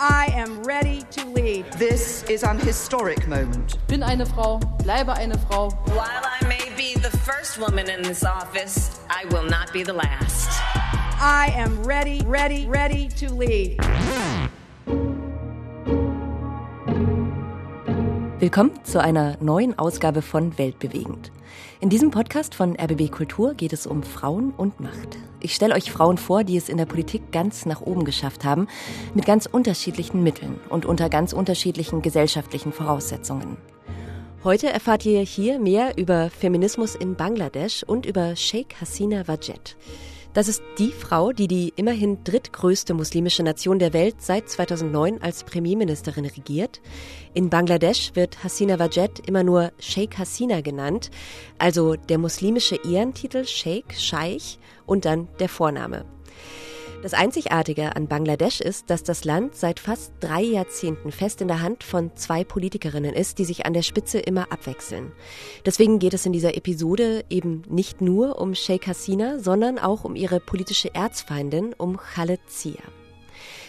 I am ready to lead. This is an historic moment. Bin eine Frau, bleibe eine Frau. While I may be the first woman in this office, I will not be the last. I am ready, ready, ready to lead. Willkommen zu einer neuen Ausgabe von Weltbewegend. In diesem Podcast von RBB Kultur geht es um Frauen und Macht. Ich stelle euch Frauen vor, die es in der Politik ganz nach oben geschafft haben, mit ganz unterschiedlichen Mitteln und unter ganz unterschiedlichen gesellschaftlichen Voraussetzungen. Heute erfahrt ihr hier mehr über Feminismus in Bangladesch und über Sheikh Hasina Wajed. Das ist die Frau, die die immerhin drittgrößte muslimische Nation der Welt seit 2009 als Premierministerin regiert. In Bangladesch wird Hasina Wajed immer nur Sheikh Hasina genannt, also der muslimische Ehrentitel Sheikh, Scheich und dann der Vorname. Das Einzigartige an Bangladesch ist, dass das Land seit fast drei Jahrzehnten fest in der Hand von zwei Politikerinnen ist, die sich an der Spitze immer abwechseln. Deswegen geht es in dieser Episode eben nicht nur um Sheikh Hasina, sondern auch um ihre politische Erzfeindin, um Khaled Zia.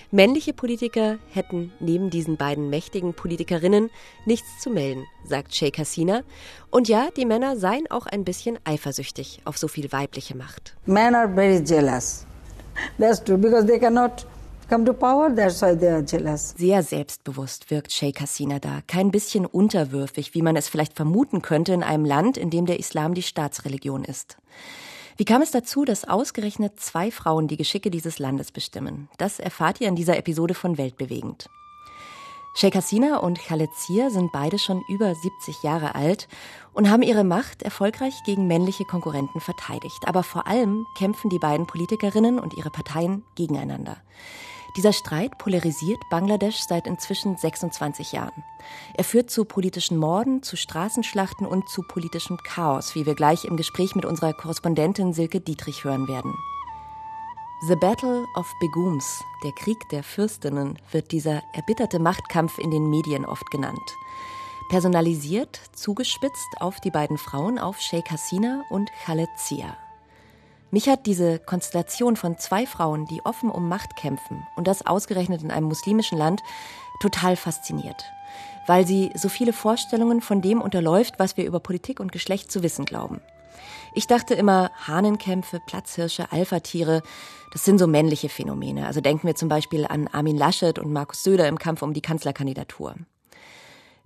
Männliche Politiker hätten neben diesen beiden mächtigen Politikerinnen nichts zu melden, sagt Sheikh Hasina. Und ja, die Männer seien auch ein bisschen eifersüchtig auf so viel weibliche Macht. Men are very jealous. That's true, because they cannot come to power, that's why they are jealous. Sehr selbstbewusst wirkt Sheikh Hasina da, kein bisschen unterwürfig, wie man es vielleicht vermuten könnte in einem Land, in dem der Islam die Staatsreligion ist. Wie kam es dazu, dass ausgerechnet zwei Frauen die Geschicke dieses Landes bestimmen? Das erfahrt ihr in dieser Episode von Weltbewegend. Sheikh Hasina und Khaled Zia sind beide schon über 70 Jahre alt und haben ihre Macht erfolgreich gegen männliche Konkurrenten verteidigt. Aber vor allem kämpfen die beiden Politikerinnen und ihre Parteien gegeneinander. Dieser Streit polarisiert Bangladesch seit inzwischen 26 Jahren. Er führt zu politischen Morden, zu Straßenschlachten und zu politischem Chaos, wie wir gleich im Gespräch mit unserer Korrespondentin Silke Dietrich hören werden. The Battle of Begums, der Krieg der Fürstinnen, wird dieser erbitterte Machtkampf in den Medien oft genannt. Personalisiert, zugespitzt auf die beiden Frauen, auf Sheikh Hasina und Khaled Zia. Mich hat diese Konstellation von zwei Frauen, die offen um Macht kämpfen, und das ausgerechnet in einem muslimischen Land, total fasziniert. Weil sie so viele Vorstellungen von dem unterläuft, was wir über Politik und Geschlecht zu wissen glauben. Ich dachte immer, Hahnenkämpfe, Platzhirsche, Alpha-Tiere, das sind so männliche Phänomene. Also denken wir zum Beispiel an Armin Laschet und Markus Söder im Kampf um die Kanzlerkandidatur.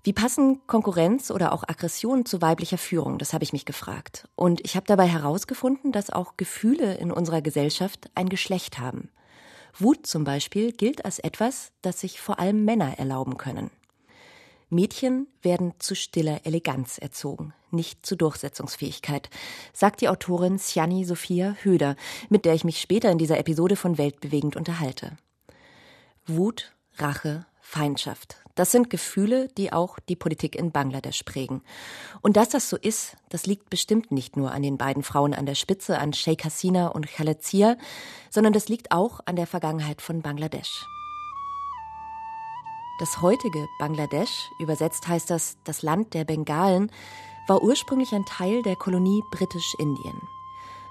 Wie passen Konkurrenz oder auch Aggression zu weiblicher Führung? Das habe ich mich gefragt. Und ich habe dabei herausgefunden, dass auch Gefühle in unserer Gesellschaft ein Geschlecht haben. Wut zum Beispiel gilt als etwas, das sich vor allem Männer erlauben können. Mädchen werden zu stiller Eleganz erzogen, nicht zu Durchsetzungsfähigkeit, sagt die Autorin Siani Sophia Höder, mit der ich mich später in dieser Episode von Weltbewegend unterhalte. Wut, Rache, Feindschaft. Das sind Gefühle, die auch die Politik in Bangladesch prägen. Und dass das so ist, das liegt bestimmt nicht nur an den beiden Frauen an der Spitze, an Sheikh Hasina und Khaled Zia, sondern das liegt auch an der Vergangenheit von Bangladesch. Das heutige Bangladesch, übersetzt heißt das das Land der Bengalen, war ursprünglich ein Teil der Kolonie Britisch-Indien.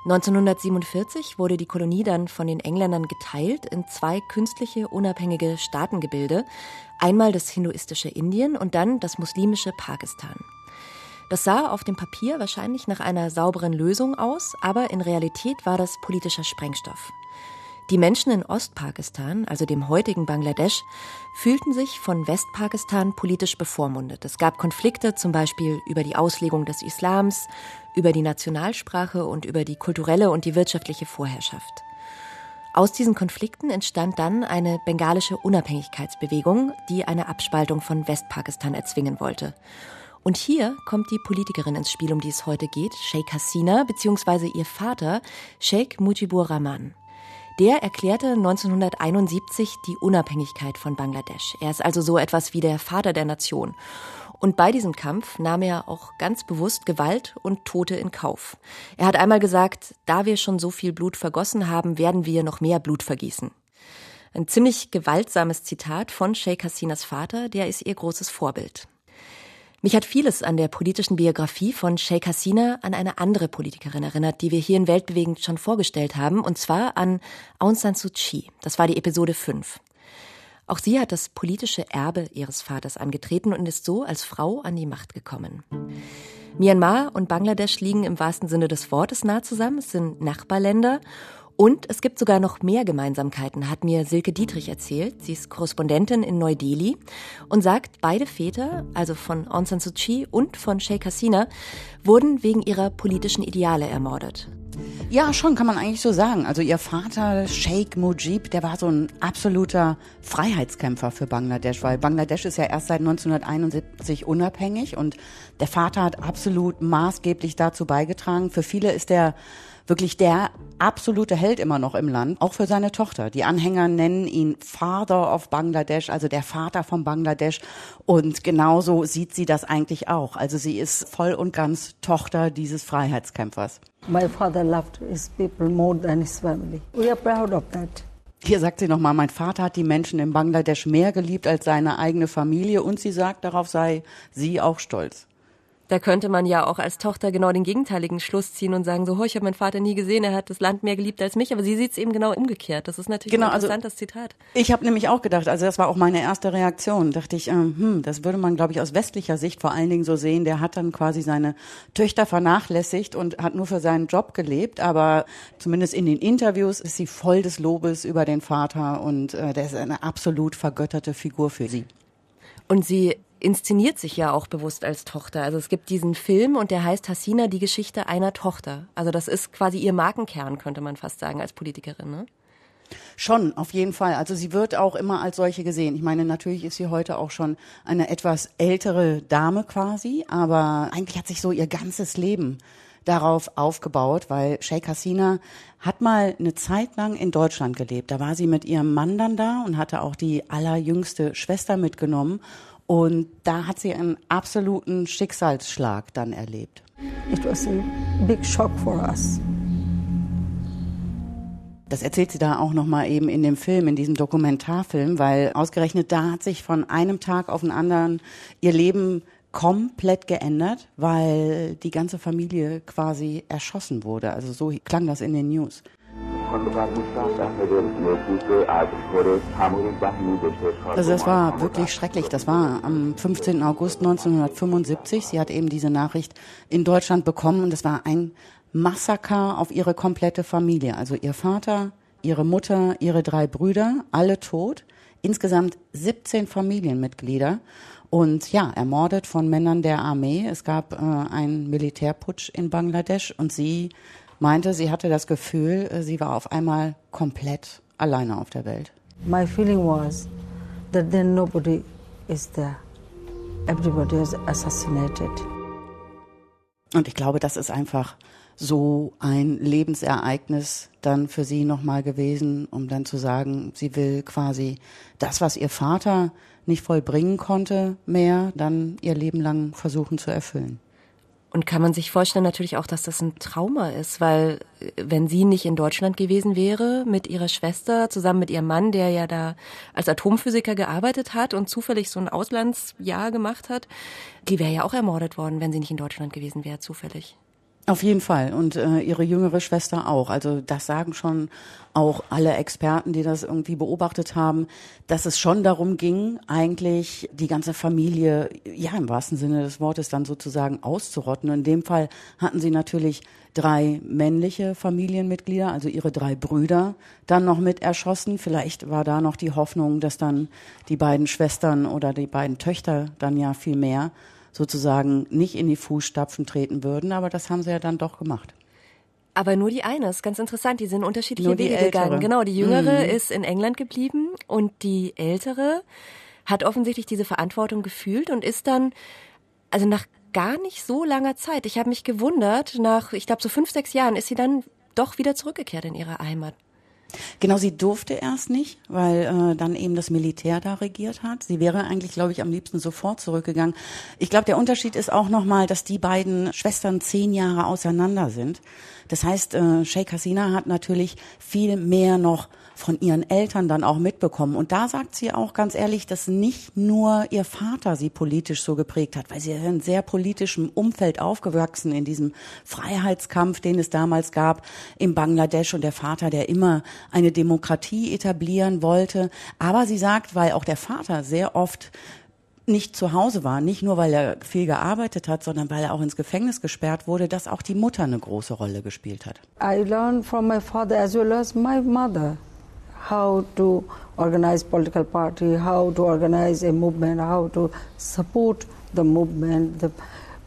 1947 wurde die Kolonie dann von den Engländern geteilt in zwei künstliche unabhängige Staatengebilde, einmal das hinduistische Indien und dann das muslimische Pakistan. Das sah auf dem Papier wahrscheinlich nach einer sauberen Lösung aus, aber in Realität war das politischer Sprengstoff. Die Menschen in Ostpakistan, also dem heutigen Bangladesch, fühlten sich von Westpakistan politisch bevormundet. Es gab Konflikte zum Beispiel über die Auslegung des Islams, über die Nationalsprache und über die kulturelle und die wirtschaftliche Vorherrschaft. Aus diesen Konflikten entstand dann eine bengalische Unabhängigkeitsbewegung, die eine Abspaltung von Westpakistan erzwingen wollte. Und hier kommt die Politikerin ins Spiel, um die es heute geht, Sheikh Hasina bzw. ihr Vater, Sheikh Mujibur Rahman. Der erklärte 1971 die Unabhängigkeit von Bangladesch. Er ist also so etwas wie der Vater der Nation. Und bei diesem Kampf nahm er auch ganz bewusst Gewalt und Tote in Kauf. Er hat einmal gesagt, da wir schon so viel Blut vergossen haben, werden wir noch mehr Blut vergießen. Ein ziemlich gewaltsames Zitat von Sheikh Hasinas Vater, der ist ihr großes Vorbild. Mich hat vieles an der politischen Biografie von Sheikh Hasina an eine andere Politikerin erinnert, die wir hier in Weltbewegend schon vorgestellt haben, und zwar an Aung San Suu Kyi. Das war die Episode 5. Auch sie hat das politische Erbe ihres Vaters angetreten und ist so als Frau an die Macht gekommen. Myanmar und Bangladesch liegen im wahrsten Sinne des Wortes nah zusammen. Es sind Nachbarländer und es gibt sogar noch mehr Gemeinsamkeiten, hat mir Silke Dietrich erzählt. Sie ist Korrespondentin in Neu-Delhi und sagt, beide Väter, also von Aung San Suu Kyi und von Sheikh Hasina, wurden wegen ihrer politischen Ideale ermordet. Ja, schon kann man eigentlich so sagen. Also ihr Vater Sheikh Mujib, der war so ein absoluter Freiheitskämpfer für Bangladesch, weil Bangladesch ist ja erst seit 1971 unabhängig und der Vater hat absolut maßgeblich dazu beigetragen. Für viele ist er wirklich der absolute Held immer noch im Land, auch für seine Tochter. Die Anhänger nennen ihn Father of Bangladesh, also der Vater von Bangladesch. Und genauso sieht sie das eigentlich auch. Also sie ist voll und ganz Tochter dieses Freiheitskämpfers. My father loved his people more than his family. We are proud of that. Hier sagt sie nochmal, mein Vater hat die Menschen in Bangladesch mehr geliebt als seine eigene Familie und sie sagt, darauf sei sie auch stolz. Da könnte man ja auch als Tochter genau den gegenteiligen Schluss ziehen und sagen, so, oh, ich habe meinen Vater nie gesehen, er hat das Land mehr geliebt als mich, aber sie sieht es eben genau umgekehrt. Das ist natürlich genau, ein also interessantes also, Zitat. Ich habe nämlich auch gedacht, also das war auch meine erste Reaktion, dachte ich, ähm, hm, das würde man, glaube ich, aus westlicher Sicht vor allen Dingen so sehen. Der hat dann quasi seine Töchter vernachlässigt und hat nur für seinen Job gelebt, aber zumindest in den Interviews ist sie voll des Lobes über den Vater und äh, der ist eine absolut vergötterte Figur für sie. Und sie inszeniert sich ja auch bewusst als Tochter. Also es gibt diesen Film und der heißt Hassina, die Geschichte einer Tochter. Also das ist quasi ihr Markenkern, könnte man fast sagen, als Politikerin. Ne? Schon, auf jeden Fall. Also sie wird auch immer als solche gesehen. Ich meine, natürlich ist sie heute auch schon eine etwas ältere Dame quasi, aber eigentlich hat sich so ihr ganzes Leben darauf aufgebaut, weil Sheikh Hasina hat mal eine Zeit lang in Deutschland gelebt. Da war sie mit ihrem Mann dann da und hatte auch die allerjüngste Schwester mitgenommen. Und da hat sie einen absoluten Schicksalsschlag dann erlebt. It was a big shock for us. Das erzählt sie da auch nochmal eben in dem Film, in diesem Dokumentarfilm, weil ausgerechnet da hat sich von einem Tag auf den anderen ihr Leben komplett geändert, weil die ganze Familie quasi erschossen wurde. Also so klang das in den News. Also das war wirklich schrecklich. Das war am 15. August 1975. Sie hat eben diese Nachricht in Deutschland bekommen und es war ein Massaker auf ihre komplette Familie. Also ihr Vater, ihre Mutter, ihre drei Brüder, alle tot. Insgesamt 17 Familienmitglieder und ja, ermordet von Männern der Armee. Es gab äh, einen Militärputsch in Bangladesch und sie meinte, sie hatte das Gefühl, äh, sie war auf einmal komplett alleine auf der Welt. My feeling was that then nobody is there. Everybody is assassinated. Und ich glaube, das ist einfach so ein Lebensereignis dann für sie nochmal gewesen, um dann zu sagen, sie will quasi das, was ihr Vater nicht vollbringen konnte, mehr dann ihr Leben lang versuchen zu erfüllen. Und kann man sich vorstellen natürlich auch, dass das ein Trauma ist, weil äh, wenn sie nicht in Deutschland gewesen wäre mit ihrer Schwester, zusammen mit ihrem Mann, der ja da als Atomphysiker gearbeitet hat und zufällig so ein Auslandsjahr gemacht hat, die wäre ja auch ermordet worden, wenn sie nicht in Deutschland gewesen wäre, zufällig. Auf jeden Fall. Und äh, ihre jüngere Schwester auch. Also das sagen schon auch alle Experten, die das irgendwie beobachtet haben, dass es schon darum ging, eigentlich die ganze Familie, ja im wahrsten Sinne des Wortes, dann sozusagen auszurotten. In dem Fall hatten sie natürlich drei männliche Familienmitglieder, also ihre drei Brüder, dann noch mit erschossen. Vielleicht war da noch die Hoffnung, dass dann die beiden Schwestern oder die beiden Töchter dann ja viel mehr sozusagen nicht in die Fußstapfen treten würden, aber das haben sie ja dann doch gemacht. Aber nur die eine, ist ganz interessant, die sind unterschiedliche nur Wege gegangen. Genau, die jüngere mhm. ist in England geblieben und die ältere hat offensichtlich diese Verantwortung gefühlt und ist dann, also nach gar nicht so langer Zeit, ich habe mich gewundert, nach, ich glaube, so fünf, sechs Jahren ist sie dann doch wieder zurückgekehrt in ihre Heimat. Genau, sie durfte erst nicht, weil äh, dann eben das Militär da regiert hat. Sie wäre eigentlich, glaube ich, am liebsten sofort zurückgegangen. Ich glaube, der Unterschied ist auch nochmal, dass die beiden Schwestern zehn Jahre auseinander sind. Das heißt, äh, Sheikh Hasina hat natürlich viel mehr noch von ihren Eltern dann auch mitbekommen. Und da sagt sie auch ganz ehrlich, dass nicht nur ihr Vater sie politisch so geprägt hat, weil sie in sehr politischem Umfeld aufgewachsen in diesem Freiheitskampf, den es damals gab im Bangladesch und der Vater, der immer eine Demokratie etablieren wollte. Aber sie sagt, weil auch der Vater sehr oft nicht zu Hause war, nicht nur weil er viel gearbeitet hat, sondern weil er auch ins Gefängnis gesperrt wurde, dass auch die Mutter eine große Rolle gespielt hat. I learned from my father as well as my mother how to organize political party, how to organize a movement, how to support the movement. The,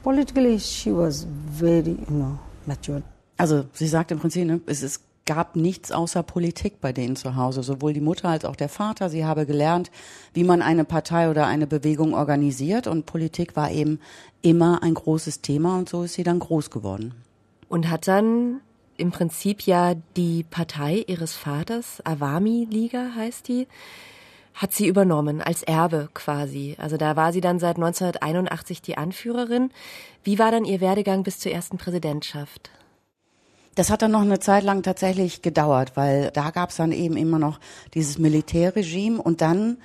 politically she was very, you know, mature. Also sie sagt im Prinzip, ne, es ist gab nichts außer Politik bei denen zu Hause, sowohl die Mutter als auch der Vater. Sie habe gelernt, wie man eine Partei oder eine Bewegung organisiert und Politik war eben immer ein großes Thema und so ist sie dann groß geworden. Und hat dann im Prinzip ja die Partei ihres Vaters, Awami Liga heißt die, hat sie übernommen als Erbe quasi. Also da war sie dann seit 1981 die Anführerin. Wie war dann ihr Werdegang bis zur ersten Präsidentschaft? Das hat dann noch eine Zeit lang tatsächlich gedauert, weil da gab es dann eben immer noch dieses Militärregime und dann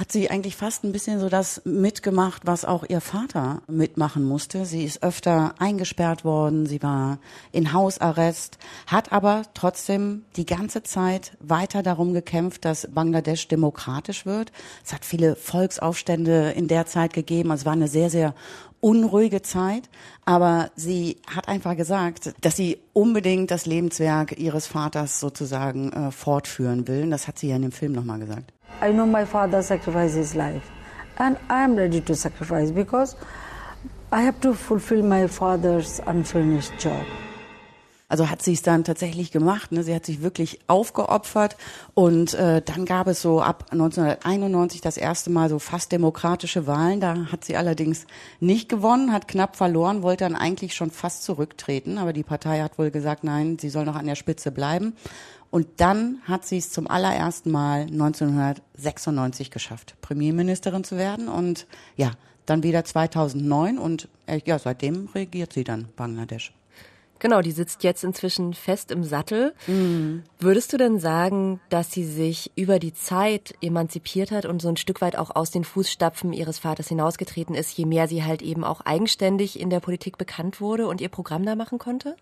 hat sie eigentlich fast ein bisschen so das mitgemacht, was auch ihr Vater mitmachen musste. Sie ist öfter eingesperrt worden, sie war in Hausarrest, hat aber trotzdem die ganze Zeit weiter darum gekämpft, dass Bangladesch demokratisch wird. Es hat viele Volksaufstände in der Zeit gegeben. Es war eine sehr, sehr unruhige Zeit, aber sie hat einfach gesagt, dass sie unbedingt das Lebenswerk ihres Vaters sozusagen äh, fortführen will. Und das hat sie ja in dem Film nochmal gesagt. I know my father sacrificed his life and I am ready to sacrifice because I have to fulfill my father's unfinished job. Also hat sie es dann tatsächlich gemacht. Ne? Sie hat sich wirklich aufgeopfert und äh, dann gab es so ab 1991 das erste Mal so fast demokratische Wahlen. Da hat sie allerdings nicht gewonnen, hat knapp verloren, wollte dann eigentlich schon fast zurücktreten, aber die Partei hat wohl gesagt, nein, sie soll noch an der Spitze bleiben. Und dann hat sie es zum allerersten Mal 1996 geschafft, Premierministerin zu werden und ja, dann wieder 2009 und äh, ja, seitdem regiert sie dann Bangladesch. Genau, die sitzt jetzt inzwischen fest im Sattel. Mhm. Würdest du denn sagen, dass sie sich über die Zeit emanzipiert hat und so ein Stück weit auch aus den Fußstapfen ihres Vaters hinausgetreten ist, je mehr sie halt eben auch eigenständig in der Politik bekannt wurde und ihr Programm da machen konnte?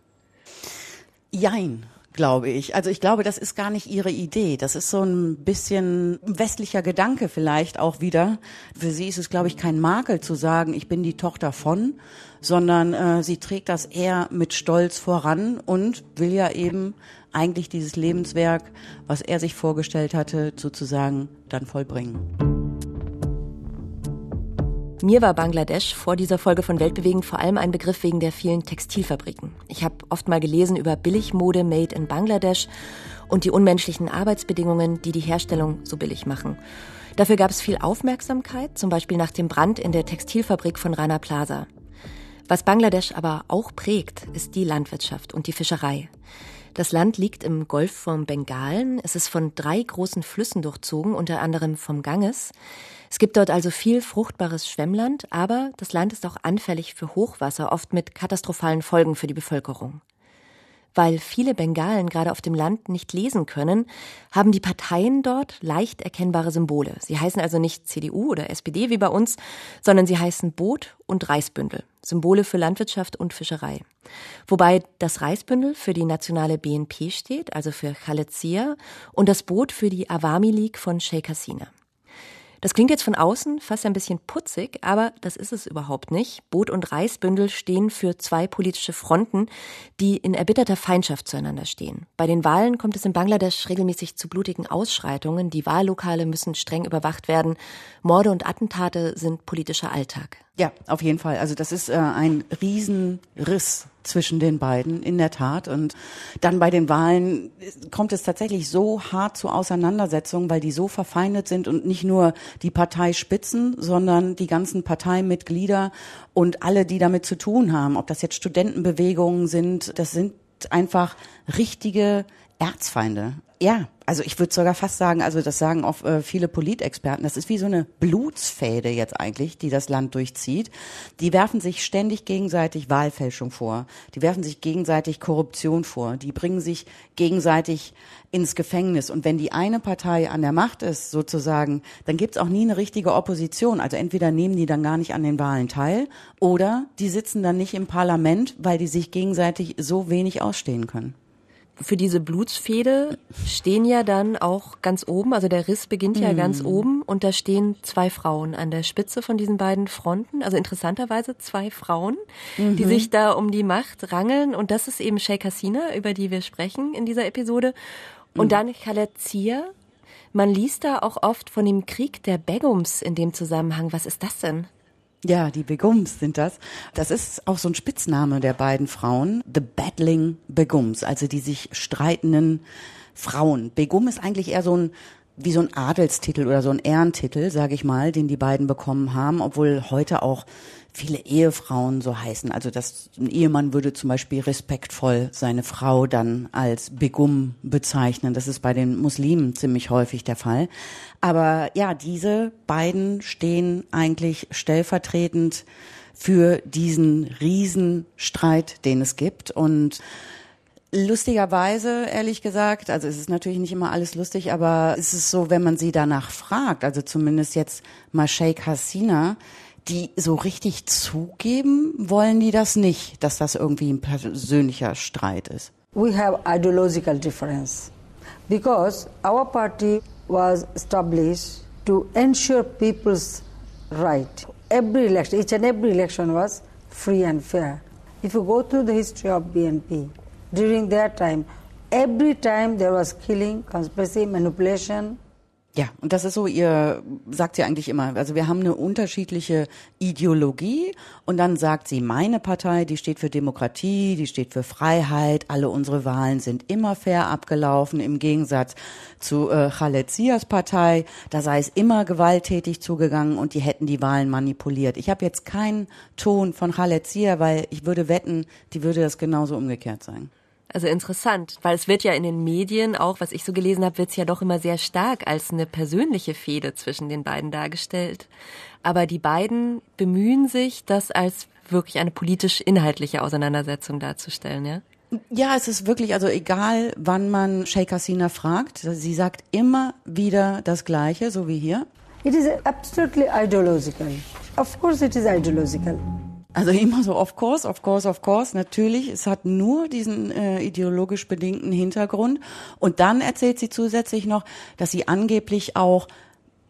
Jein glaube ich. Also ich glaube, das ist gar nicht ihre Idee. Das ist so ein bisschen westlicher Gedanke vielleicht auch wieder. Für sie ist es, glaube ich, kein Makel zu sagen, ich bin die Tochter von, sondern äh, sie trägt das eher mit Stolz voran und will ja eben eigentlich dieses Lebenswerk, was er sich vorgestellt hatte, sozusagen dann vollbringen. Mir war Bangladesch vor dieser Folge von Weltbewegen vor allem ein Begriff wegen der vielen Textilfabriken. Ich habe oft mal gelesen über Billigmode made in Bangladesch und die unmenschlichen Arbeitsbedingungen, die die Herstellung so billig machen. Dafür gab es viel Aufmerksamkeit, zum Beispiel nach dem Brand in der Textilfabrik von Rana Plaza. Was Bangladesch aber auch prägt, ist die Landwirtschaft und die Fischerei. Das Land liegt im Golf von Bengalen. Es ist von drei großen Flüssen durchzogen, unter anderem vom Ganges. Es gibt dort also viel fruchtbares Schwemmland, aber das Land ist auch anfällig für Hochwasser, oft mit katastrophalen Folgen für die Bevölkerung. Weil viele Bengalen gerade auf dem Land nicht lesen können, haben die Parteien dort leicht erkennbare Symbole. Sie heißen also nicht CDU oder SPD wie bei uns, sondern sie heißen Boot und Reisbündel, Symbole für Landwirtschaft und Fischerei. Wobei das Reisbündel für die nationale BNP steht, also für Khaled und das Boot für die Awami League von Sheikh Hasina. Das klingt jetzt von außen fast ein bisschen putzig, aber das ist es überhaupt nicht. Boot und Reisbündel stehen für zwei politische Fronten, die in erbitterter Feindschaft zueinander stehen. Bei den Wahlen kommt es in Bangladesch regelmäßig zu blutigen Ausschreitungen. Die Wahllokale müssen streng überwacht werden. Morde und Attentate sind politischer Alltag. Ja, auf jeden Fall. Also das ist äh, ein Riesenriss zwischen den beiden, in der Tat. Und dann bei den Wahlen kommt es tatsächlich so hart zu Auseinandersetzungen, weil die so verfeindet sind und nicht nur die Parteispitzen, sondern die ganzen Parteimitglieder und alle, die damit zu tun haben. Ob das jetzt Studentenbewegungen sind, das sind einfach richtige Erzfeinde. Ja, also ich würde sogar fast sagen, also das sagen auch äh, viele Politexperten, das ist wie so eine Blutsfäde jetzt eigentlich, die das Land durchzieht. Die werfen sich ständig gegenseitig Wahlfälschung vor. Die werfen sich gegenseitig Korruption vor. Die bringen sich gegenseitig ins Gefängnis. Und wenn die eine Partei an der Macht ist, sozusagen, dann gibt's auch nie eine richtige Opposition. Also entweder nehmen die dann gar nicht an den Wahlen teil oder die sitzen dann nicht im Parlament, weil die sich gegenseitig so wenig ausstehen können für diese Blutsfehde stehen ja dann auch ganz oben, also der Riss beginnt ja mhm. ganz oben und da stehen zwei Frauen an der Spitze von diesen beiden Fronten, also interessanterweise zwei Frauen, mhm. die sich da um die Macht rangeln und das ist eben Sheikh Hasina, über die wir sprechen in dieser Episode und mhm. dann Khaled Zia. Man liest da auch oft von dem Krieg der Begums in dem Zusammenhang. Was ist das denn? Ja, die Begums sind das. Das ist auch so ein Spitzname der beiden Frauen. The Battling Begums, also die sich streitenden Frauen. Begum ist eigentlich eher so ein wie so ein Adelstitel oder so ein Ehrentitel, sage ich mal, den die beiden bekommen haben, obwohl heute auch viele Ehefrauen so heißen. Also das, ein Ehemann würde zum Beispiel respektvoll seine Frau dann als Begum bezeichnen. Das ist bei den Muslimen ziemlich häufig der Fall. Aber ja, diese beiden stehen eigentlich stellvertretend für diesen Riesenstreit, den es gibt. Und Lustigerweise, ehrlich gesagt, also es ist natürlich nicht immer alles lustig, aber es ist so, wenn man sie danach fragt, also zumindest jetzt mal Sheikh Hasina, die so richtig zugeben, wollen die das nicht, dass das irgendwie ein persönlicher Streit ist. We have ideological difference because our party was established to ensure people's right. Every election, each and every election was free and fair. If you go through the history of BNP, during that time, every time there was killing, conspiracy, manipulation, ja, und das ist so, ihr sagt sie eigentlich immer, also wir haben eine unterschiedliche Ideologie und dann sagt sie, meine Partei, die steht für Demokratie, die steht für Freiheit, alle unsere Wahlen sind immer fair abgelaufen, im Gegensatz zu äh, Khaled Zias Partei, da sei es immer gewalttätig zugegangen und die hätten die Wahlen manipuliert. Ich habe jetzt keinen Ton von Khaled Zia, weil ich würde wetten, die würde das genauso umgekehrt sein. Also interessant, weil es wird ja in den Medien auch, was ich so gelesen habe, wird es ja doch immer sehr stark als eine persönliche Fehde zwischen den beiden dargestellt. Aber die beiden bemühen sich, das als wirklich eine politisch-inhaltliche Auseinandersetzung darzustellen, ja? Ja, es ist wirklich, also egal, wann man Sheikh Hasina fragt, sie sagt immer wieder das Gleiche, so wie hier. It is absolutely ideological. Of course it is ideological. Also immer so, of course, of course, of course, natürlich. Es hat nur diesen äh, ideologisch bedingten Hintergrund. Und dann erzählt sie zusätzlich noch, dass sie angeblich auch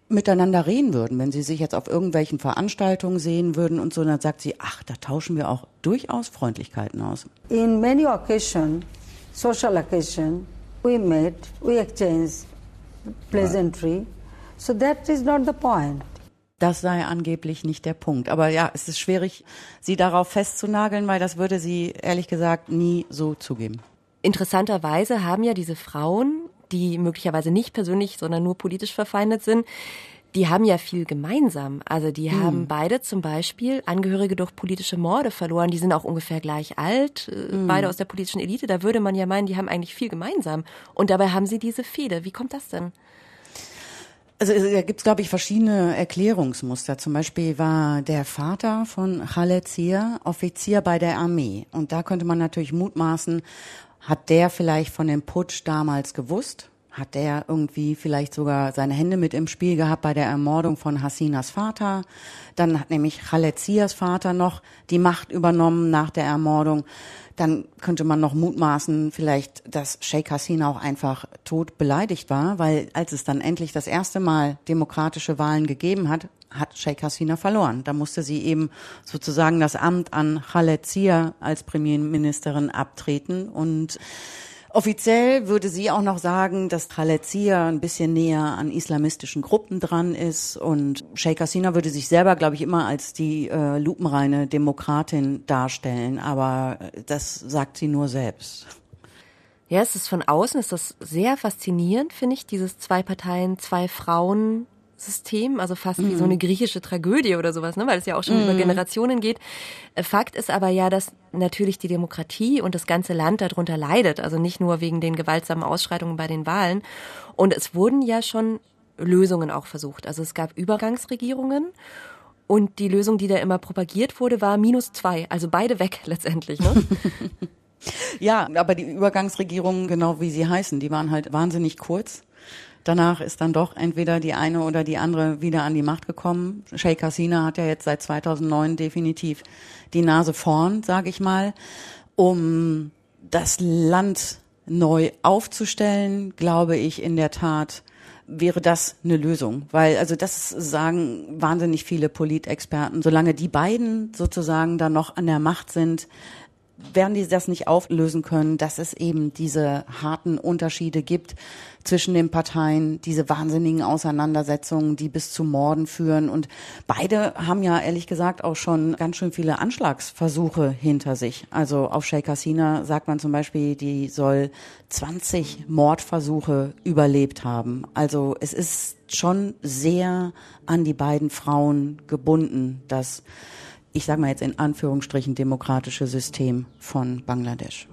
miteinander reden würden, wenn sie sich jetzt auf irgendwelchen Veranstaltungen sehen würden und so, dann sagt sie, ach, da tauschen wir auch durchaus Freundlichkeiten aus. In many occasions, social occasion, we met, we exchanged pleasantry. So that is not the point. Das sei angeblich nicht der Punkt. Aber ja, es ist schwierig, sie darauf festzunageln, weil das würde sie ehrlich gesagt nie so zugeben. Interessanterweise haben ja diese Frauen, die möglicherweise nicht persönlich, sondern nur politisch verfeindet sind, die haben ja viel gemeinsam. Also die hm. haben beide zum Beispiel Angehörige durch politische Morde verloren. Die sind auch ungefähr gleich alt, hm. beide aus der politischen Elite. Da würde man ja meinen, die haben eigentlich viel gemeinsam. Und dabei haben sie diese Fehde. Wie kommt das denn? Also da gibt es, glaube ich, verschiedene Erklärungsmuster. Zum Beispiel war der Vater von Khaled Zia Offizier bei der Armee. Und da könnte man natürlich mutmaßen, hat der vielleicht von dem Putsch damals gewusst? Hat der irgendwie vielleicht sogar seine Hände mit im Spiel gehabt bei der Ermordung von Hasinas Vater? Dann hat nämlich Khaled Zias Vater noch die Macht übernommen nach der Ermordung dann könnte man noch mutmaßen, vielleicht, dass Sheikh Hasina auch einfach tot beleidigt war, weil als es dann endlich das erste Mal demokratische Wahlen gegeben hat, hat Sheikh Hasina verloren. Da musste sie eben sozusagen das Amt an Khaled Zia als Premierministerin abtreten und Offiziell würde sie auch noch sagen, dass Khaled Zia ein bisschen näher an islamistischen Gruppen dran ist und Sheikh Hasina würde sich selber, glaube ich, immer als die äh, lupenreine Demokratin darstellen, aber das sagt sie nur selbst. Ja, es ist von außen ist das sehr faszinierend, finde ich, dieses zwei Parteien, zwei Frauen System, also fast mhm. wie so eine griechische Tragödie oder sowas, ne? weil es ja auch schon mhm. über Generationen geht. Äh, Fakt ist aber ja, dass natürlich die Demokratie und das ganze Land darunter leidet, also nicht nur wegen den gewaltsamen Ausschreitungen bei den Wahlen. Und es wurden ja schon Lösungen auch versucht. Also es gab Übergangsregierungen und die Lösung, die da immer propagiert wurde, war minus zwei, also beide weg letztendlich. Ne? ja, aber die Übergangsregierungen, genau wie sie heißen, die waren halt wahnsinnig kurz. Danach ist dann doch entweder die eine oder die andere wieder an die Macht gekommen. Sheikh Hasina hat ja jetzt seit 2009 definitiv die Nase vorn, sage ich mal, um das Land neu aufzustellen, glaube ich in der Tat wäre das eine Lösung, weil also das sagen wahnsinnig viele Politexperten. Solange die beiden sozusagen dann noch an der Macht sind, werden die das nicht auflösen können, dass es eben diese harten Unterschiede gibt zwischen den Parteien, diese wahnsinnigen Auseinandersetzungen, die bis zu Morden führen. Und beide haben ja ehrlich gesagt auch schon ganz schön viele Anschlagsversuche hinter sich. Also auf Sheikh Hasina sagt man zum Beispiel, die soll 20 Mordversuche überlebt haben. Also es ist schon sehr an die beiden Frauen gebunden, dass ich sage mal jetzt in Anführungsstrichen, demokratische System von Bangladesch.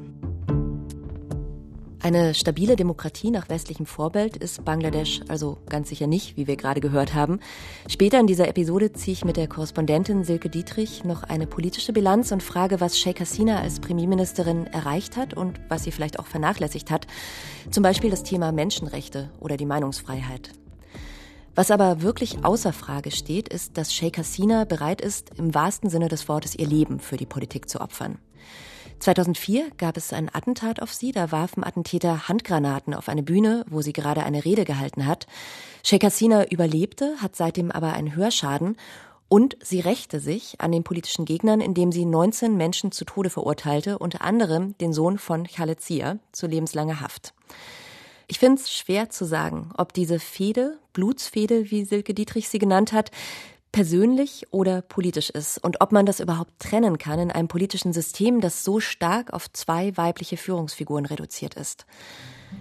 Eine stabile Demokratie nach westlichem Vorbild ist Bangladesch also ganz sicher nicht, wie wir gerade gehört haben. Später in dieser Episode ziehe ich mit der Korrespondentin Silke Dietrich noch eine politische Bilanz und frage, was Sheikh Hasina als Premierministerin erreicht hat und was sie vielleicht auch vernachlässigt hat. Zum Beispiel das Thema Menschenrechte oder die Meinungsfreiheit. Was aber wirklich außer Frage steht, ist, dass Sheikh Hasina bereit ist, im wahrsten Sinne des Wortes ihr Leben für die Politik zu opfern. 2004 gab es ein Attentat auf sie, da warfen Attentäter Handgranaten auf eine Bühne, wo sie gerade eine Rede gehalten hat. Sheikh Hasina überlebte, hat seitdem aber einen Hörschaden und sie rächte sich an den politischen Gegnern, indem sie 19 Menschen zu Tode verurteilte, unter anderem den Sohn von Khaled Zia zu lebenslanger Haft. Ich finde es schwer zu sagen, ob diese Fehde, Blutsfehde, wie Silke Dietrich sie genannt hat, persönlich oder politisch ist und ob man das überhaupt trennen kann in einem politischen System, das so stark auf zwei weibliche Führungsfiguren reduziert ist.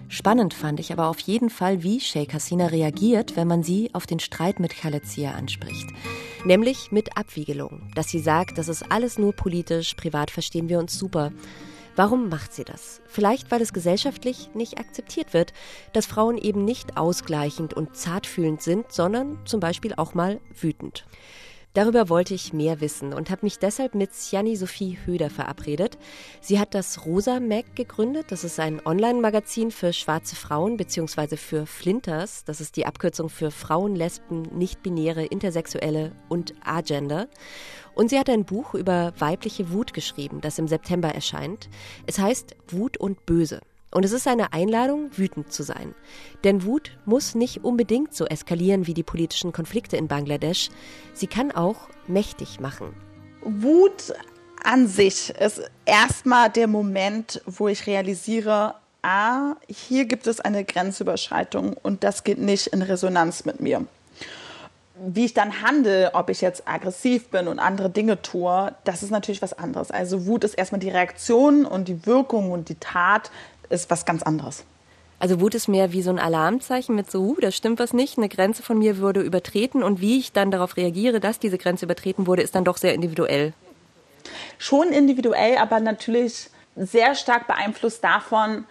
Spannend fand ich aber auf jeden Fall, wie Sheikh Hasina reagiert, wenn man sie auf den Streit mit Khaled Zia anspricht. Nämlich mit Abwiegelung, dass sie sagt, das ist alles nur politisch, privat verstehen wir uns super. Warum macht sie das? Vielleicht, weil es gesellschaftlich nicht akzeptiert wird, dass Frauen eben nicht ausgleichend und zartfühlend sind, sondern zum Beispiel auch mal wütend. Darüber wollte ich mehr wissen und habe mich deshalb mit Sjani Sophie Höder verabredet. Sie hat das Rosa Mag gegründet. Das ist ein Online-Magazin für schwarze Frauen bzw. für Flinters. Das ist die Abkürzung für Frauen, Lesben, Nicht-Binäre, Intersexuelle und Agender. Und sie hat ein Buch über weibliche Wut geschrieben, das im September erscheint. Es heißt Wut und Böse. Und es ist eine Einladung, wütend zu sein. Denn Wut muss nicht unbedingt so eskalieren wie die politischen Konflikte in Bangladesch. Sie kann auch mächtig machen. Wut an sich ist erstmal der Moment, wo ich realisiere, ah, hier gibt es eine Grenzüberschreitung und das geht nicht in Resonanz mit mir wie ich dann handle, ob ich jetzt aggressiv bin und andere Dinge tue, das ist natürlich was anderes. Also Wut ist erstmal die Reaktion und die Wirkung und die Tat ist was ganz anderes. Also Wut ist mehr wie so ein Alarmzeichen mit so, uh, da stimmt was nicht, eine Grenze von mir würde übertreten und wie ich dann darauf reagiere, dass diese Grenze übertreten wurde, ist dann doch sehr individuell. Schon individuell, aber natürlich sehr stark beeinflusst davon,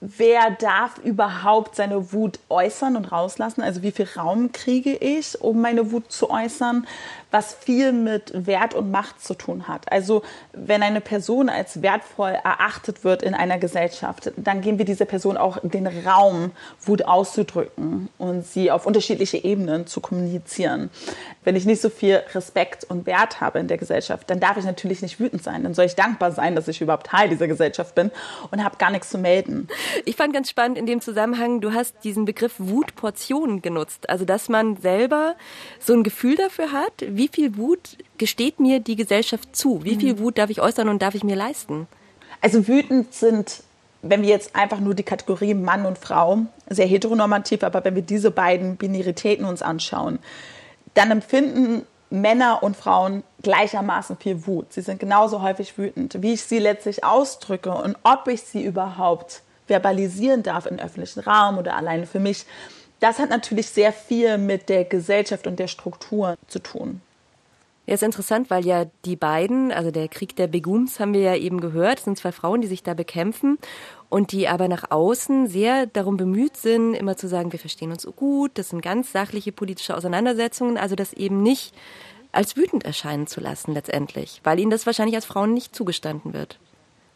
wer darf überhaupt seine Wut äußern und rauslassen? Also wie viel Raum kriege ich, um meine Wut zu äußern? Was viel mit Wert und Macht zu tun hat. Also wenn eine Person als wertvoll erachtet wird in einer Gesellschaft, dann geben wir dieser Person auch den Raum, Wut auszudrücken und sie auf unterschiedliche Ebenen zu kommunizieren. Wenn ich nicht so viel Respekt und Wert habe in der Gesellschaft, dann darf ich natürlich nicht wütend sein. Dann soll ich dankbar sein, dass ich überhaupt Teil dieser Gesellschaft bin und habe gar nichts zu melden. Ich fand ganz spannend in dem Zusammenhang, du hast diesen Begriff Wutportion genutzt. Also, dass man selber so ein Gefühl dafür hat, wie viel Wut gesteht mir die Gesellschaft zu? Wie viel mhm. Wut darf ich äußern und darf ich mir leisten? Also, wütend sind wenn wir jetzt einfach nur die Kategorie Mann und Frau, sehr heteronormativ, aber wenn wir diese beiden Binaritäten uns anschauen, dann empfinden Männer und Frauen gleichermaßen viel Wut. Sie sind genauso häufig wütend. Wie ich sie letztlich ausdrücke und ob ich sie überhaupt verbalisieren darf im öffentlichen Raum oder alleine für mich, das hat natürlich sehr viel mit der Gesellschaft und der Struktur zu tun. Ja, ist interessant, weil ja die beiden, also der Krieg der Begums haben wir ja eben gehört, sind zwei Frauen, die sich da bekämpfen und die aber nach außen sehr darum bemüht sind, immer zu sagen, wir verstehen uns so gut, das sind ganz sachliche politische Auseinandersetzungen, also das eben nicht als wütend erscheinen zu lassen letztendlich, weil ihnen das wahrscheinlich als Frauen nicht zugestanden wird.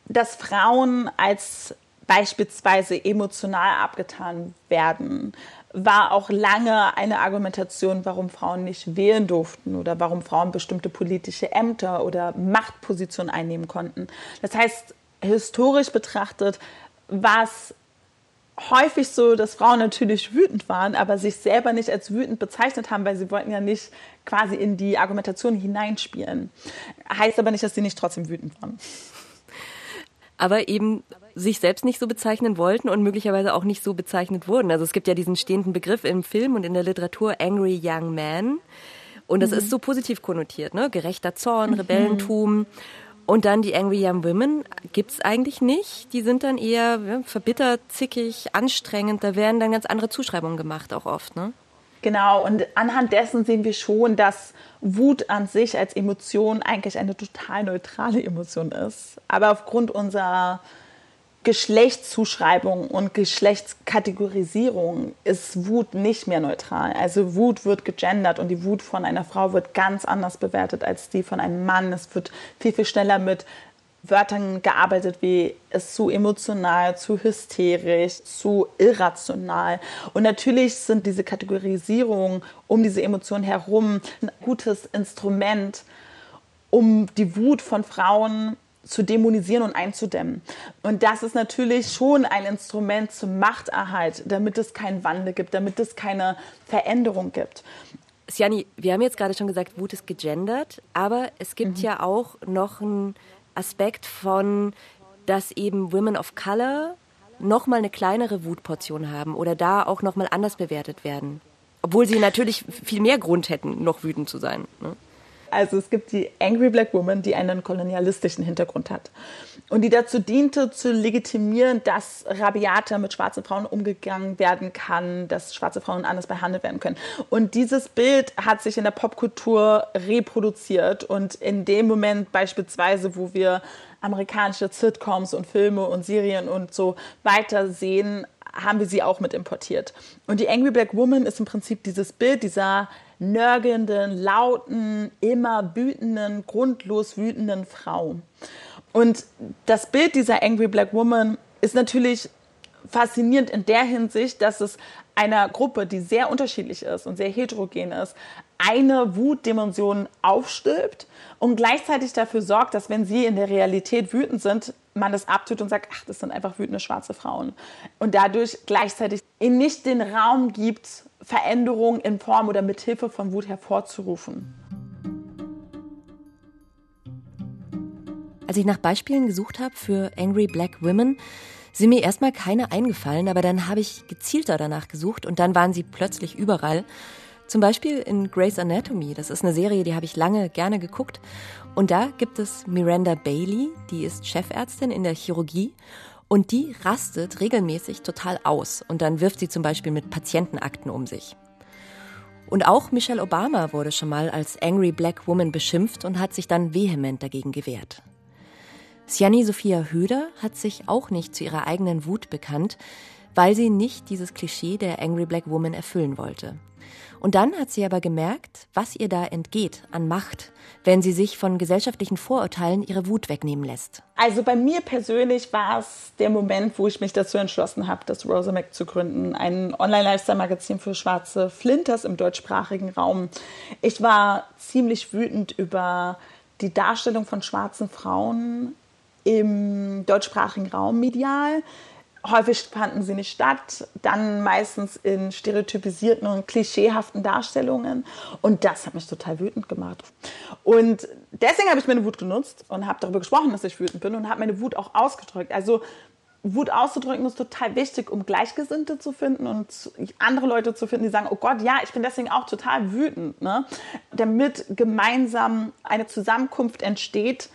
Dass Frauen als beispielsweise emotional abgetan werden, war auch lange eine Argumentation, warum Frauen nicht wählen durften oder warum Frauen bestimmte politische Ämter oder Machtpositionen einnehmen konnten. Das heißt, historisch betrachtet war es häufig so, dass Frauen natürlich wütend waren, aber sich selber nicht als wütend bezeichnet haben, weil sie wollten ja nicht quasi in die Argumentation hineinspielen. Heißt aber nicht, dass sie nicht trotzdem wütend waren. Aber eben sich selbst nicht so bezeichnen wollten und möglicherweise auch nicht so bezeichnet wurden. Also es gibt ja diesen stehenden Begriff im Film und in der Literatur Angry Young Man. Und das mhm. ist so positiv konnotiert, ne? Gerechter Zorn, mhm. Rebellentum. Und dann die Angry Young Women gibt's eigentlich nicht. Die sind dann eher ja, verbittert, zickig, anstrengend. Da werden dann ganz andere Zuschreibungen gemacht, auch oft. Ne? Genau, und anhand dessen sehen wir schon, dass Wut an sich als Emotion eigentlich eine total neutrale Emotion ist. Aber aufgrund unserer Geschlechtszuschreibung und Geschlechtskategorisierung ist Wut nicht mehr neutral. Also Wut wird gegendert und die Wut von einer Frau wird ganz anders bewertet als die von einem Mann. Es wird viel, viel schneller mit Wörtern gearbeitet wie ist zu emotional, zu hysterisch, zu irrational. Und natürlich sind diese Kategorisierungen um diese Emotionen herum ein gutes Instrument, um die Wut von Frauen zu dämonisieren und einzudämmen. Und das ist natürlich schon ein Instrument zum Machterhalt, damit es keinen Wandel gibt, damit es keine Veränderung gibt. Sjani, wir haben jetzt gerade schon gesagt, Wut ist gegendert, aber es gibt mhm. ja auch noch einen Aspekt von, dass eben Women of Color noch mal eine kleinere Wutportion haben oder da auch noch mal anders bewertet werden. Obwohl sie natürlich viel mehr Grund hätten, noch wütend zu sein. Ne? Also es gibt die Angry Black Woman, die einen kolonialistischen Hintergrund hat und die dazu diente, zu legitimieren, dass rabiater mit schwarzen Frauen umgegangen werden kann, dass schwarze Frauen anders behandelt werden können. Und dieses Bild hat sich in der Popkultur reproduziert und in dem Moment beispielsweise, wo wir amerikanische Sitcoms und Filme und Serien und so weiter sehen, haben wir sie auch mit importiert. Und die Angry Black Woman ist im Prinzip dieses Bild dieser nörgelnden, lauten, immer wütenden, grundlos wütenden Frau. Und das Bild dieser Angry Black Woman ist natürlich faszinierend in der Hinsicht, dass es einer Gruppe, die sehr unterschiedlich ist und sehr heterogen ist, eine Wutdimension aufstülpt und gleichzeitig dafür sorgt, dass wenn sie in der Realität wütend sind, man das abtut und sagt, ach, das sind einfach wütende schwarze Frauen. Und dadurch gleichzeitig ihnen nicht den Raum gibt, Veränderungen in Form oder mit Hilfe von Wut hervorzurufen. Als ich nach Beispielen gesucht habe für Angry Black Women, sind mir erstmal keine eingefallen, aber dann habe ich gezielter danach gesucht und dann waren sie plötzlich überall. Zum Beispiel in Grey's Anatomy. Das ist eine Serie, die habe ich lange gerne geguckt. Und da gibt es Miranda Bailey, die ist Chefärztin in der Chirurgie und die rastet regelmäßig total aus und dann wirft sie zum Beispiel mit Patientenakten um sich. Und auch Michelle Obama wurde schon mal als Angry Black Woman beschimpft und hat sich dann vehement dagegen gewehrt. Siani Sophia Höder hat sich auch nicht zu ihrer eigenen Wut bekannt, weil sie nicht dieses Klischee der Angry Black Woman erfüllen wollte. Und dann hat sie aber gemerkt, was ihr da entgeht an Macht, wenn sie sich von gesellschaftlichen Vorurteilen ihre Wut wegnehmen lässt. Also bei mir persönlich war es der Moment, wo ich mich dazu entschlossen habe, das Rosamac zu gründen, ein Online-Lifestyle-Magazin für schwarze Flinters im deutschsprachigen Raum. Ich war ziemlich wütend über die Darstellung von schwarzen Frauen im deutschsprachigen Raum medial. Häufig fanden sie nicht statt, dann meistens in stereotypisierten und klischeehaften Darstellungen. Und das hat mich total wütend gemacht. Und deswegen habe ich meine Wut genutzt und habe darüber gesprochen, dass ich wütend bin und habe meine Wut auch ausgedrückt. Also Wut auszudrücken ist total wichtig, um Gleichgesinnte zu finden und andere Leute zu finden, die sagen, oh Gott, ja, ich bin deswegen auch total wütend. Ne? Damit gemeinsam eine Zusammenkunft entsteht,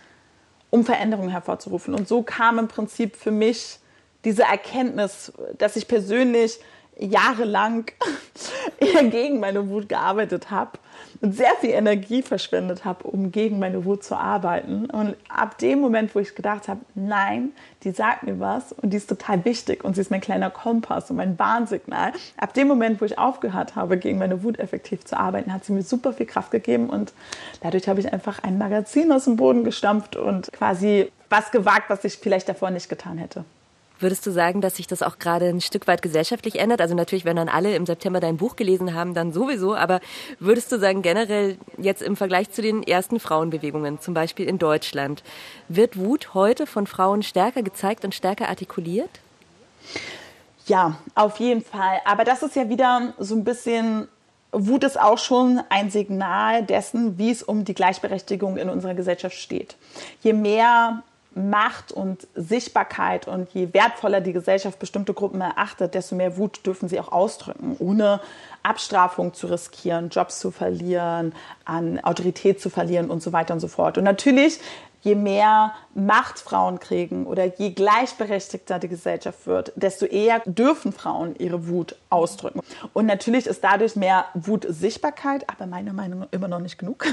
um Veränderungen hervorzurufen. Und so kam im Prinzip für mich diese Erkenntnis, dass ich persönlich jahrelang gegen meine Wut gearbeitet habe und sehr viel Energie verschwendet habe, um gegen meine Wut zu arbeiten. Und ab dem Moment, wo ich gedacht habe, nein, die sagt mir was und die ist total wichtig und sie ist mein kleiner Kompass und mein Warnsignal. Ab dem Moment, wo ich aufgehört habe, gegen meine Wut effektiv zu arbeiten, hat sie mir super viel Kraft gegeben und dadurch habe ich einfach ein Magazin aus dem Boden gestampft und quasi was gewagt, was ich vielleicht davor nicht getan hätte. Würdest du sagen, dass sich das auch gerade ein Stück weit gesellschaftlich ändert? Also natürlich, wenn dann alle im September dein Buch gelesen haben, dann sowieso. Aber würdest du sagen, generell jetzt im Vergleich zu den ersten Frauenbewegungen, zum Beispiel in Deutschland, wird Wut heute von Frauen stärker gezeigt und stärker artikuliert? Ja, auf jeden Fall. Aber das ist ja wieder so ein bisschen Wut ist auch schon ein Signal dessen, wie es um die Gleichberechtigung in unserer Gesellschaft steht. Je mehr Macht und Sichtbarkeit und je wertvoller die Gesellschaft bestimmte Gruppen erachtet, desto mehr Wut dürfen sie auch ausdrücken, ohne Abstrafung zu riskieren, Jobs zu verlieren, an Autorität zu verlieren und so weiter und so fort. Und natürlich je mehr Macht Frauen kriegen oder je gleichberechtigter die Gesellschaft wird, desto eher dürfen Frauen ihre Wut ausdrücken. Und natürlich ist dadurch mehr Wut-Sichtbarkeit, aber meiner Meinung nach immer noch nicht genug.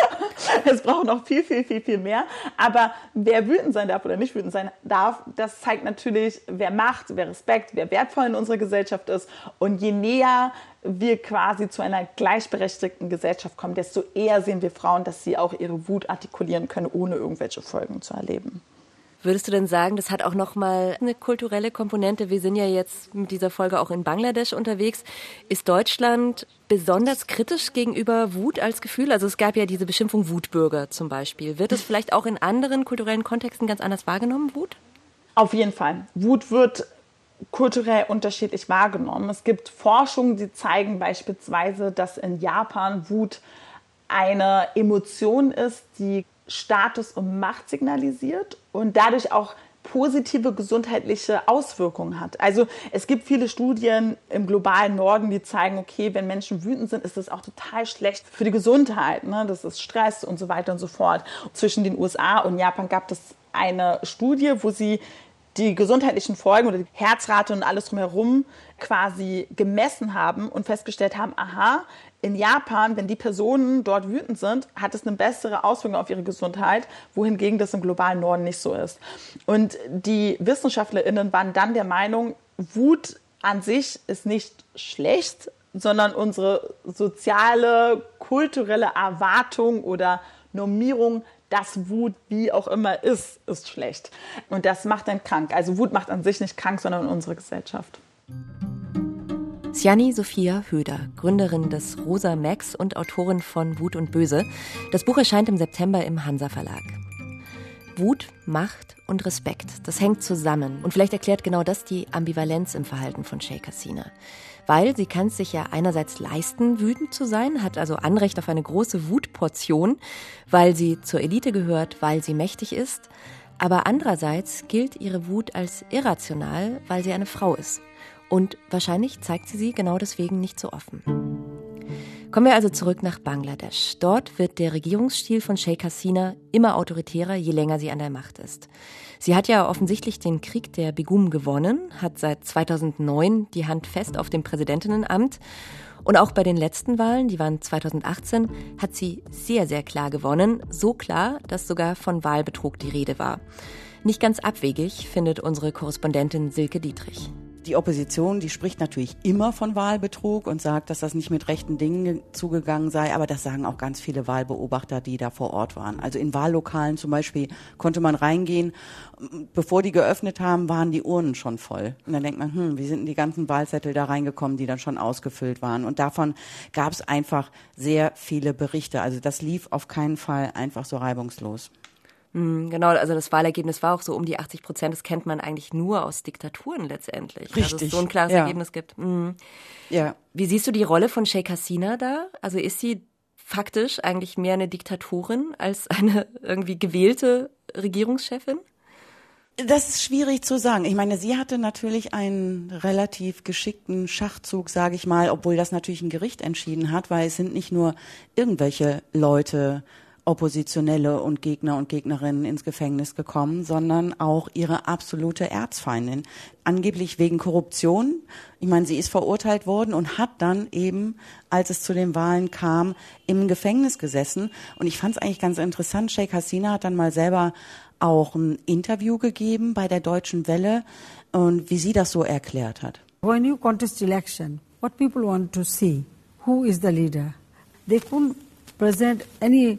es braucht noch viel, viel, viel, viel mehr. Aber wer wütend sein darf oder nicht wütend sein darf, das zeigt natürlich, wer Macht, wer Respekt, wer wertvoll in unserer Gesellschaft ist. Und je näher wir quasi zu einer gleichberechtigten Gesellschaft kommen, desto eher sehen wir Frauen, dass sie auch ihre Wut artikulieren können, ohne irgendwelche Folgen zu erleben. Würdest du denn sagen, das hat auch noch mal eine kulturelle Komponente? Wir sind ja jetzt mit dieser Folge auch in Bangladesch unterwegs. Ist Deutschland besonders kritisch gegenüber Wut als Gefühl? Also es gab ja diese Beschimpfung Wutbürger zum Beispiel. Wird es vielleicht auch in anderen kulturellen Kontexten ganz anders wahrgenommen, Wut? Auf jeden Fall. Wut wird kulturell unterschiedlich wahrgenommen. Es gibt Forschungen, die zeigen beispielsweise, dass in Japan Wut eine Emotion ist, die Status und Macht signalisiert und dadurch auch positive gesundheitliche Auswirkungen hat. Also es gibt viele Studien im globalen Norden, die zeigen, okay, wenn Menschen wütend sind, ist das auch total schlecht für die Gesundheit. Ne? Das ist Stress und so weiter und so fort. Zwischen den USA und Japan gab es eine Studie, wo sie die gesundheitlichen Folgen oder die Herzrate und alles drumherum quasi gemessen haben und festgestellt haben, aha, in Japan, wenn die Personen dort wütend sind, hat es eine bessere Auswirkung auf ihre Gesundheit, wohingegen das im globalen Norden nicht so ist. Und die WissenschaftlerInnen waren dann der Meinung, Wut an sich ist nicht schlecht, sondern unsere soziale, kulturelle Erwartung oder Normierung dass Wut wie auch immer ist, ist schlecht. Und das macht dann krank. Also Wut macht an sich nicht krank, sondern unsere Gesellschaft. Sjani Sophia Höder, Gründerin des Rosa Max und Autorin von Wut und Böse. Das Buch erscheint im September im Hansa Verlag. Wut, Macht und Respekt, das hängt zusammen. Und vielleicht erklärt genau das die Ambivalenz im Verhalten von Sheikh Hasina weil sie kann es sich ja einerseits leisten, wütend zu sein, hat also Anrecht auf eine große Wutportion, weil sie zur Elite gehört, weil sie mächtig ist, aber andererseits gilt ihre Wut als irrational, weil sie eine Frau ist. Und wahrscheinlich zeigt sie sie genau deswegen nicht so offen. Kommen wir also zurück nach Bangladesch. Dort wird der Regierungsstil von Sheikh Hasina immer autoritärer, je länger sie an der Macht ist. Sie hat ja offensichtlich den Krieg der Begum gewonnen, hat seit 2009 die Hand fest auf dem Präsidentinnenamt und auch bei den letzten Wahlen, die waren 2018, hat sie sehr, sehr klar gewonnen. So klar, dass sogar von Wahlbetrug die Rede war. Nicht ganz abwegig, findet unsere Korrespondentin Silke Dietrich die Opposition, die spricht natürlich immer von Wahlbetrug und sagt, dass das nicht mit rechten Dingen zugegangen sei, aber das sagen auch ganz viele Wahlbeobachter, die da vor Ort waren. Also in Wahllokalen zum Beispiel konnte man reingehen, bevor die geöffnet haben, waren die Urnen schon voll. Und dann denkt man, hm, wie sind denn die ganzen Wahlzettel da reingekommen, die dann schon ausgefüllt waren? Und davon gab es einfach sehr viele Berichte. Also das lief auf keinen Fall einfach so reibungslos. Mhm, genau, also das Wahlergebnis war auch so um die 80 Prozent. Das kennt man eigentlich nur aus Diktaturen letztendlich. Richtig. Also es so ein klares ja. Ergebnis gibt. Mhm. Ja. Wie siehst du die Rolle von Sheikh Hasina da? Also ist sie faktisch eigentlich mehr eine Diktatorin als eine irgendwie gewählte Regierungschefin? Das ist schwierig zu sagen. Ich meine, sie hatte natürlich einen relativ geschickten Schachzug, sage ich mal, obwohl das natürlich ein Gericht entschieden hat, weil es sind nicht nur irgendwelche Leute Oppositionelle und Gegner und Gegnerinnen ins Gefängnis gekommen, sondern auch ihre absolute Erzfeindin. Angeblich wegen Korruption. Ich meine, sie ist verurteilt worden und hat dann eben, als es zu den Wahlen kam, im Gefängnis gesessen. Und ich fand es eigentlich ganz interessant. Sheikh Hasina hat dann mal selber auch ein Interview gegeben bei der Deutschen Welle und wie sie das so erklärt hat. When you contest election, what people want to see, who is the leader? They couldn't present any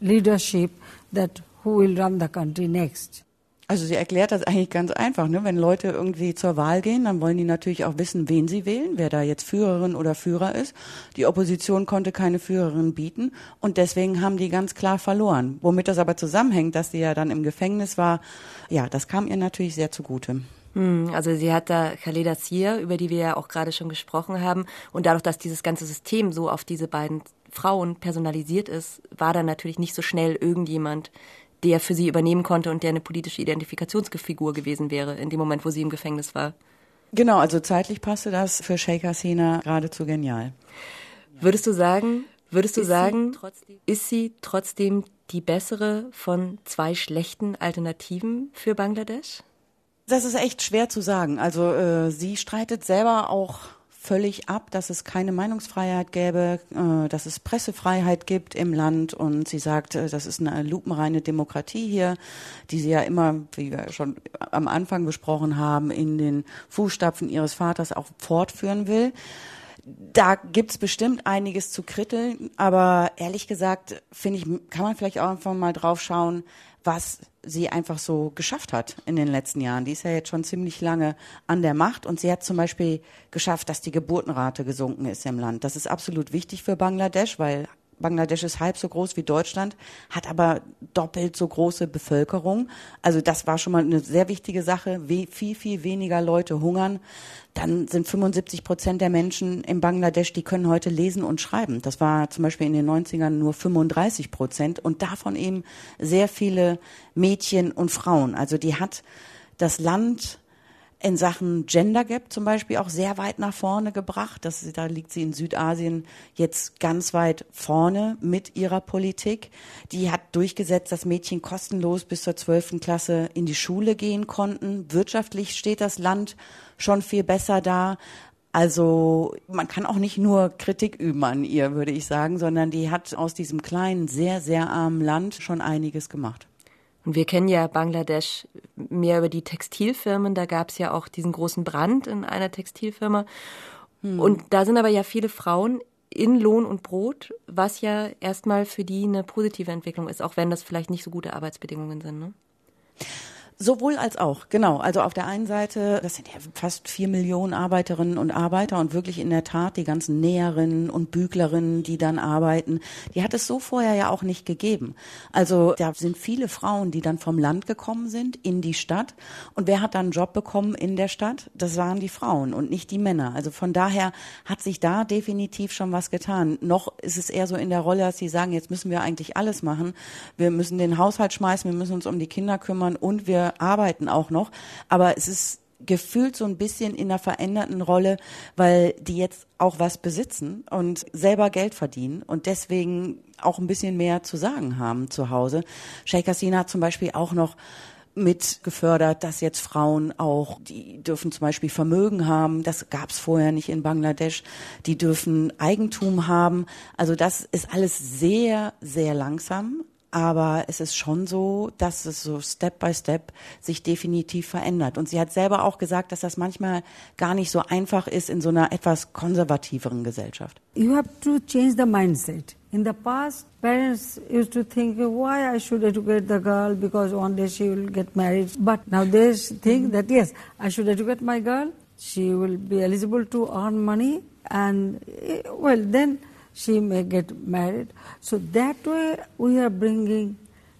leadership that who will run the country next. Also sie erklärt das eigentlich ganz einfach. Ne? Wenn Leute irgendwie zur Wahl gehen, dann wollen die natürlich auch wissen, wen sie wählen, wer da jetzt Führerin oder Führer ist. Die Opposition konnte keine Führerin bieten und deswegen haben die ganz klar verloren. Womit das aber zusammenhängt, dass sie ja dann im Gefängnis war, ja, das kam ihr natürlich sehr zugute. Hm, also sie hat da Khaleda Zia, über die wir ja auch gerade schon gesprochen haben. Und dadurch, dass dieses ganze System so auf diese beiden Frauen personalisiert ist, war da natürlich nicht so schnell irgendjemand, der für sie übernehmen konnte und der eine politische Identifikationsfigur gewesen wäre in dem Moment, wo sie im Gefängnis war. Genau, also zeitlich passte das für Sheikh Hasina geradezu genial. Würdest du sagen, würdest du ist sagen, sie ist sie trotzdem die bessere von zwei schlechten Alternativen für Bangladesch? Das ist echt schwer zu sagen. Also äh, sie streitet selber auch völlig ab, dass es keine Meinungsfreiheit gäbe, äh, dass es Pressefreiheit gibt im Land und sie sagt, äh, das ist eine lupenreine Demokratie hier, die sie ja immer, wie wir schon am Anfang besprochen haben, in den Fußstapfen ihres Vaters auch fortführen will. Da gibt's bestimmt einiges zu kritteln, aber ehrlich gesagt, finde ich, kann man vielleicht auch einfach mal drauf schauen, was sie einfach so geschafft hat in den letzten Jahren. Die ist ja jetzt schon ziemlich lange an der Macht und sie hat zum Beispiel geschafft, dass die Geburtenrate gesunken ist im Land. Das ist absolut wichtig für Bangladesch, weil Bangladesch ist halb so groß wie Deutschland, hat aber doppelt so große Bevölkerung. Also das war schon mal eine sehr wichtige Sache. Wie viel, viel weniger Leute hungern. Dann sind 75 Prozent der Menschen in Bangladesch, die können heute lesen und schreiben. Das war zum Beispiel in den 90ern nur 35 Prozent und davon eben sehr viele Mädchen und Frauen. Also die hat das Land in Sachen Gender Gap zum Beispiel auch sehr weit nach vorne gebracht. Das, da liegt sie in Südasien jetzt ganz weit vorne mit ihrer Politik. Die hat durchgesetzt, dass Mädchen kostenlos bis zur zwölften Klasse in die Schule gehen konnten. Wirtschaftlich steht das Land schon viel besser da. Also man kann auch nicht nur Kritik üben an ihr, würde ich sagen, sondern die hat aus diesem kleinen, sehr, sehr armen Land schon einiges gemacht. Und wir kennen ja Bangladesch mehr über die Textilfirmen. Da gab es ja auch diesen großen Brand in einer Textilfirma. Hm. Und da sind aber ja viele Frauen in Lohn und Brot, was ja erstmal für die eine positive Entwicklung ist, auch wenn das vielleicht nicht so gute Arbeitsbedingungen sind. Ne? Sowohl als auch, genau. Also auf der einen Seite, das sind ja fast vier Millionen Arbeiterinnen und Arbeiter und wirklich in der Tat die ganzen Näherinnen und Büglerinnen, die dann arbeiten, die hat es so vorher ja auch nicht gegeben. Also da sind viele Frauen, die dann vom Land gekommen sind in die Stadt. Und wer hat dann einen Job bekommen in der Stadt? Das waren die Frauen und nicht die Männer. Also von daher hat sich da definitiv schon was getan. Noch ist es eher so in der Rolle, dass sie sagen, jetzt müssen wir eigentlich alles machen. Wir müssen den Haushalt schmeißen, wir müssen uns um die Kinder kümmern und wir arbeiten auch noch, aber es ist gefühlt so ein bisschen in einer veränderten Rolle, weil die jetzt auch was besitzen und selber Geld verdienen und deswegen auch ein bisschen mehr zu sagen haben zu Hause. Sheikh Hasina hat zum Beispiel auch noch mit gefördert, dass jetzt Frauen auch, die dürfen zum Beispiel Vermögen haben, das gab es vorher nicht in Bangladesch, die dürfen Eigentum haben. Also das ist alles sehr, sehr langsam, aber es ist schon so, dass es so Step by Step sich definitiv verändert. Und sie hat selber auch gesagt, dass das manchmal gar nicht so einfach ist in so einer etwas konservativeren Gesellschaft. You have to change the mindset. In the past, parents used to think, why I should educate the girl because one day she will get married. But now they think that yes, I should educate my girl. She will be eligible to earn money, and eh, well, then she may get married. So that way we are bringing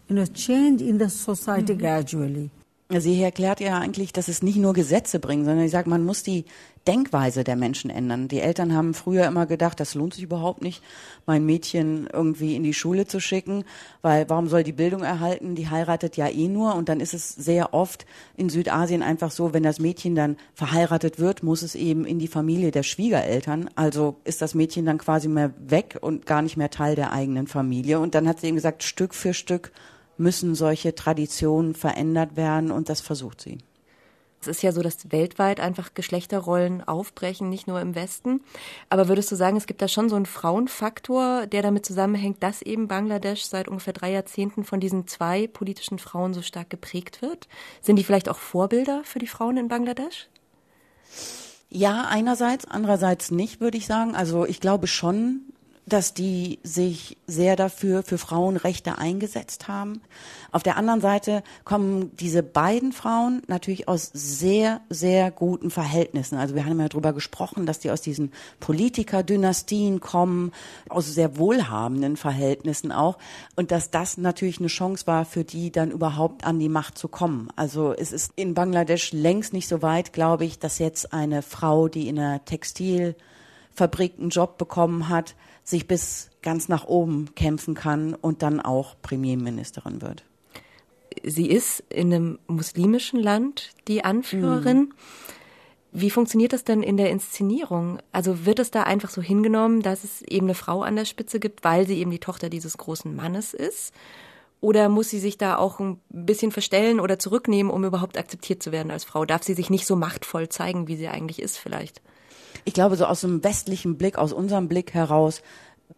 you know, change in the society mhm. gradually. Sie erklärt ja eigentlich, dass es nicht nur Gesetze bringen, sondern ich sage, man muss die Denkweise der Menschen ändern. Die Eltern haben früher immer gedacht, das lohnt sich überhaupt nicht, mein Mädchen irgendwie in die Schule zu schicken, weil warum soll die Bildung erhalten? Die heiratet ja eh nur. Und dann ist es sehr oft in Südasien einfach so, wenn das Mädchen dann verheiratet wird, muss es eben in die Familie der Schwiegereltern. Also ist das Mädchen dann quasi mehr weg und gar nicht mehr Teil der eigenen Familie. Und dann hat sie eben gesagt, Stück für Stück müssen solche Traditionen verändert werden und das versucht sie. Es ist ja so, dass weltweit einfach Geschlechterrollen aufbrechen, nicht nur im Westen. Aber würdest du sagen, es gibt da schon so einen Frauenfaktor, der damit zusammenhängt, dass eben Bangladesch seit ungefähr drei Jahrzehnten von diesen zwei politischen Frauen so stark geprägt wird? Sind die vielleicht auch Vorbilder für die Frauen in Bangladesch? Ja, einerseits, andererseits nicht, würde ich sagen. Also ich glaube schon, dass die sich sehr dafür für Frauenrechte eingesetzt haben. Auf der anderen Seite kommen diese beiden Frauen natürlich aus sehr, sehr guten Verhältnissen. Also wir haben ja darüber gesprochen, dass die aus diesen Politikerdynastien kommen, aus sehr wohlhabenden Verhältnissen auch. Und dass das natürlich eine Chance war, für die dann überhaupt an die Macht zu kommen. Also es ist in Bangladesch längst nicht so weit, glaube ich, dass jetzt eine Frau, die in einer Textilfabrik einen Job bekommen hat, sich bis ganz nach oben kämpfen kann und dann auch Premierministerin wird. Sie ist in einem muslimischen Land die Anführerin. Mhm. Wie funktioniert das denn in der Inszenierung? Also wird es da einfach so hingenommen, dass es eben eine Frau an der Spitze gibt, weil sie eben die Tochter dieses großen Mannes ist? Oder muss sie sich da auch ein bisschen verstellen oder zurücknehmen, um überhaupt akzeptiert zu werden als Frau? Darf sie sich nicht so machtvoll zeigen, wie sie eigentlich ist vielleicht? Ich glaube, so aus dem westlichen Blick, aus unserem Blick heraus,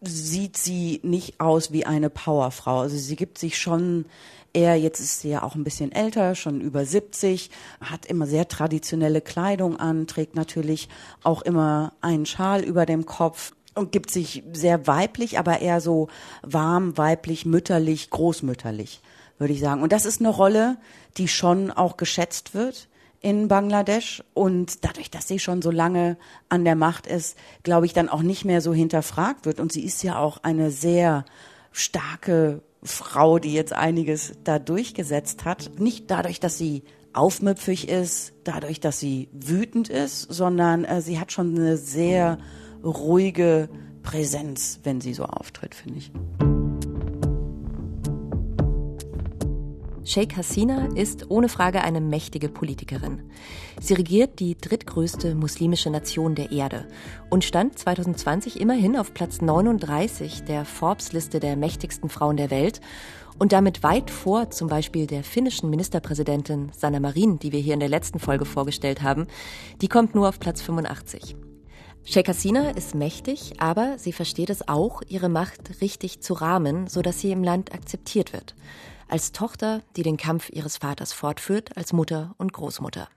sieht sie nicht aus wie eine Powerfrau. Also sie gibt sich schon eher, jetzt ist sie ja auch ein bisschen älter, schon über 70, hat immer sehr traditionelle Kleidung an, trägt natürlich auch immer einen Schal über dem Kopf und gibt sich sehr weiblich, aber eher so warm, weiblich, mütterlich, großmütterlich, würde ich sagen. Und das ist eine Rolle, die schon auch geschätzt wird in Bangladesch und dadurch, dass sie schon so lange an der Macht ist, glaube ich, dann auch nicht mehr so hinterfragt wird. Und sie ist ja auch eine sehr starke Frau, die jetzt einiges da durchgesetzt hat. Nicht dadurch, dass sie aufmüpfig ist, dadurch, dass sie wütend ist, sondern äh, sie hat schon eine sehr ruhige Präsenz, wenn sie so auftritt, finde ich. Sheikh Hasina ist ohne Frage eine mächtige Politikerin. Sie regiert die drittgrößte muslimische Nation der Erde und stand 2020 immerhin auf Platz 39 der Forbes-Liste der mächtigsten Frauen der Welt und damit weit vor zum Beispiel der finnischen Ministerpräsidentin Sanna Marin, die wir hier in der letzten Folge vorgestellt haben. Die kommt nur auf Platz 85. Sheikh Hasina ist mächtig, aber sie versteht es auch, ihre Macht richtig zu rahmen, sodass sie im Land akzeptiert wird als Tochter, die den Kampf ihres Vaters fortführt, als Mutter und Großmutter.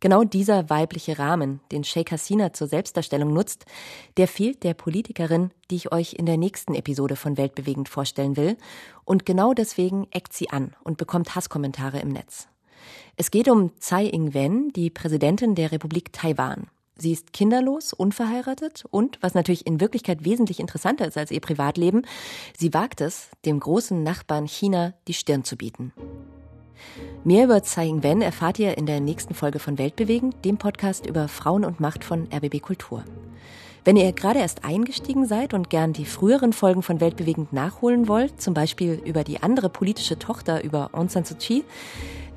Genau dieser weibliche Rahmen, den Sheikh Hasina zur Selbstdarstellung nutzt, der fehlt der Politikerin, die ich euch in der nächsten Episode von Weltbewegend vorstellen will. Und genau deswegen eckt sie an und bekommt Hasskommentare im Netz. Es geht um Tsai Ing-wen, die Präsidentin der Republik Taiwan. Sie ist kinderlos, unverheiratet und, was natürlich in Wirklichkeit wesentlich interessanter ist als ihr Privatleben, sie wagt es, dem großen Nachbarn China die Stirn zu bieten. Mehr über Tsai Ing-wen erfahrt ihr in der nächsten Folge von Weltbewegen, dem Podcast über Frauen und Macht von RBB Kultur. Wenn ihr gerade erst eingestiegen seid und gern die früheren Folgen von Weltbewegend nachholen wollt, zum Beispiel über die andere politische Tochter über Aung San Suu Kyi,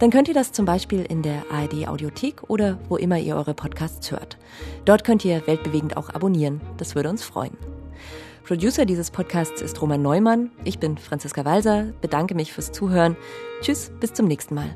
dann könnt ihr das zum Beispiel in der ARD Audiothek oder wo immer ihr eure Podcasts hört. Dort könnt ihr weltbewegend auch abonnieren. Das würde uns freuen. Producer dieses Podcasts ist Roman Neumann. Ich bin Franziska Walser, bedanke mich fürs Zuhören. Tschüss, bis zum nächsten Mal.